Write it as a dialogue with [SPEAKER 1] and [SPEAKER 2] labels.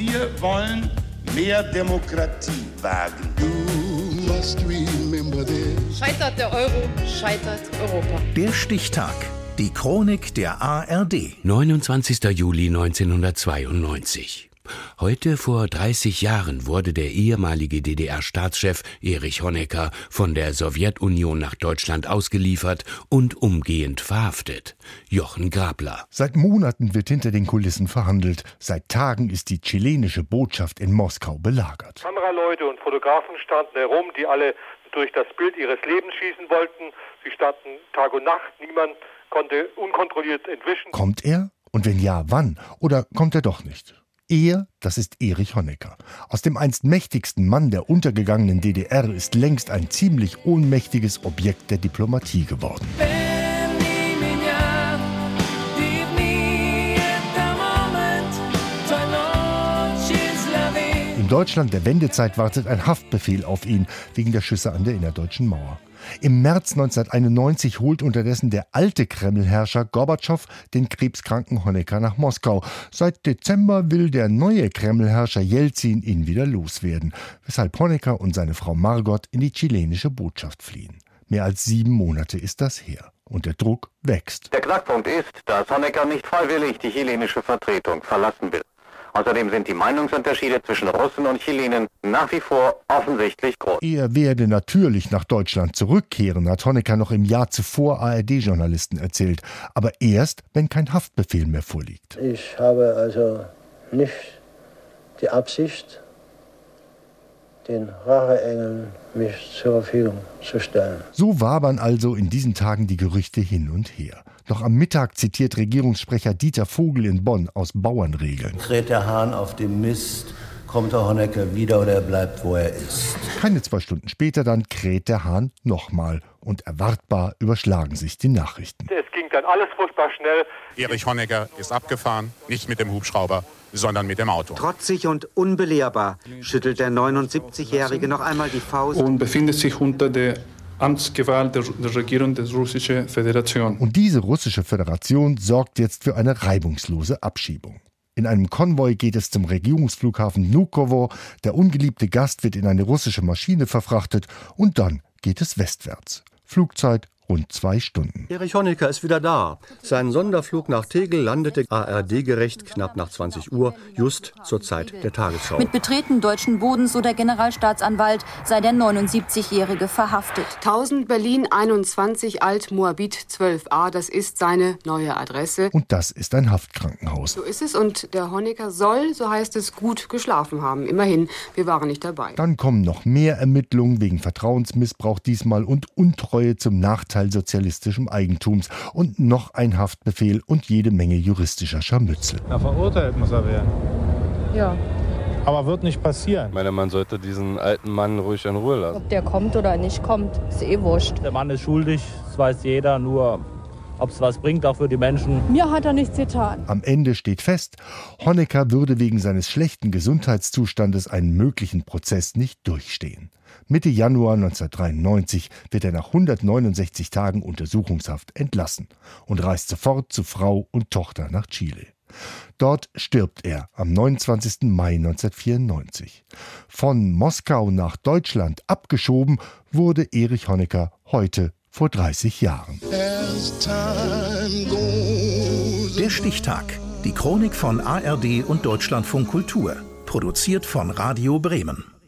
[SPEAKER 1] Wir wollen mehr Demokratie wagen.
[SPEAKER 2] Scheitert der Euro, scheitert Europa.
[SPEAKER 3] Der Stichtag. Die Chronik der ARD.
[SPEAKER 4] 29. Juli 1992. Heute vor 30 Jahren wurde der ehemalige DDR-Staatschef Erich Honecker von der Sowjetunion nach Deutschland ausgeliefert und umgehend verhaftet. Jochen Grabler.
[SPEAKER 5] Seit Monaten wird hinter den Kulissen verhandelt. Seit Tagen ist die chilenische Botschaft in Moskau belagert.
[SPEAKER 6] Kameraleute und Fotografen standen herum, die alle durch das Bild ihres Lebens schießen wollten. Sie standen Tag und Nacht. Niemand konnte unkontrolliert entwischen.
[SPEAKER 5] Kommt er? Und wenn ja, wann? Oder kommt er doch nicht? Er, das ist Erich Honecker. Aus dem einst mächtigsten Mann der untergegangenen DDR ist längst ein ziemlich ohnmächtiges Objekt der Diplomatie geworden. In Deutschland der Wendezeit wartet ein Haftbefehl auf ihn wegen der Schüsse an der innerdeutschen Mauer. Im März 1991 holt unterdessen der alte Kremlherrscher Gorbatschow den krebskranken Honecker nach Moskau. Seit Dezember will der neue Kremlherrscher Jelzin ihn wieder loswerden, weshalb Honecker und seine Frau Margot in die chilenische Botschaft fliehen. Mehr als sieben Monate ist das her. Und der Druck wächst.
[SPEAKER 7] Der Knackpunkt ist, dass Honecker nicht freiwillig die chilenische Vertretung verlassen will. Außerdem sind die Meinungsunterschiede zwischen Russen und Chilenen nach wie vor offensichtlich groß.
[SPEAKER 5] Er werde natürlich nach Deutschland zurückkehren, hat Honecker noch im Jahr zuvor ARD-Journalisten erzählt. Aber erst, wenn kein Haftbefehl mehr vorliegt.
[SPEAKER 8] Ich habe also nicht die Absicht, den Racheengeln mich zur Verfügung zu stellen.
[SPEAKER 5] So wabern also in diesen Tagen die Gerüchte hin und her. Noch am Mittag zitiert Regierungssprecher Dieter Vogel in Bonn aus Bauernregeln.
[SPEAKER 9] Kräht der Hahn auf dem Mist, kommt der Honecker wieder oder er bleibt, wo er ist.
[SPEAKER 5] Keine zwei Stunden später dann kräht der Hahn nochmal und erwartbar überschlagen sich die Nachrichten.
[SPEAKER 6] Es ging dann alles furchtbar schnell.
[SPEAKER 10] Erich Honecker ist abgefahren, nicht mit dem Hubschrauber, sondern mit dem Auto.
[SPEAKER 11] Trotzig und unbelehrbar schüttelt der 79-Jährige noch einmal die Faust
[SPEAKER 12] und befindet sich unter der Amtsgewalt der, der Regierung der Russischen Föderation.
[SPEAKER 5] Und diese russische Föderation sorgt jetzt für eine reibungslose Abschiebung. In einem Konvoi geht es zum Regierungsflughafen Nukovo. Der ungeliebte Gast wird in eine russische Maschine verfrachtet und dann geht es westwärts. Flugzeit rund zwei Stunden.
[SPEAKER 13] Erich Honecker ist wieder da. Sein Sonderflug nach Tegel landete ARD-gerecht knapp nach 20 Uhr, just zur Zeit der Tagesschau.
[SPEAKER 14] Mit Betreten deutschen Bodens, so der Generalstaatsanwalt, sei der 79-Jährige verhaftet.
[SPEAKER 15] 1000 Berlin 21 Alt Moabit 12a, das ist seine neue Adresse.
[SPEAKER 5] Und das ist ein Haftkrankenhaus.
[SPEAKER 15] So ist es und der Honecker soll, so heißt es, gut geschlafen haben. Immerhin, wir waren nicht dabei.
[SPEAKER 5] Dann kommen noch mehr Ermittlungen wegen Vertrauensmissbrauch diesmal und Untreue zum Nachteil Anteil sozialistischem Eigentums und noch ein Haftbefehl und jede Menge juristischer Scharmützel.
[SPEAKER 16] Na, verurteilt muss er werden.
[SPEAKER 15] Ja.
[SPEAKER 16] Aber wird nicht passieren.
[SPEAKER 17] Ich meine, man sollte diesen alten Mann ruhig in Ruhe lassen.
[SPEAKER 15] Ob der kommt oder nicht kommt, ist eh wurscht.
[SPEAKER 16] Der Mann ist schuldig, das weiß jeder, nur ob es was bringt, auch für die Menschen.
[SPEAKER 15] Mir hat er nichts getan.
[SPEAKER 5] Am Ende steht fest, Honecker würde wegen seines schlechten Gesundheitszustandes einen möglichen Prozess nicht durchstehen. Mitte Januar 1993 wird er nach 169 Tagen Untersuchungshaft entlassen und reist sofort zu Frau und Tochter nach Chile. Dort stirbt er am 29. Mai 1994. Von Moskau nach Deutschland abgeschoben wurde Erich Honecker heute vor 30 Jahren.
[SPEAKER 3] Der Stichtag. Die Chronik von ARD und Deutschlandfunk Kultur. Produziert von Radio Bremen.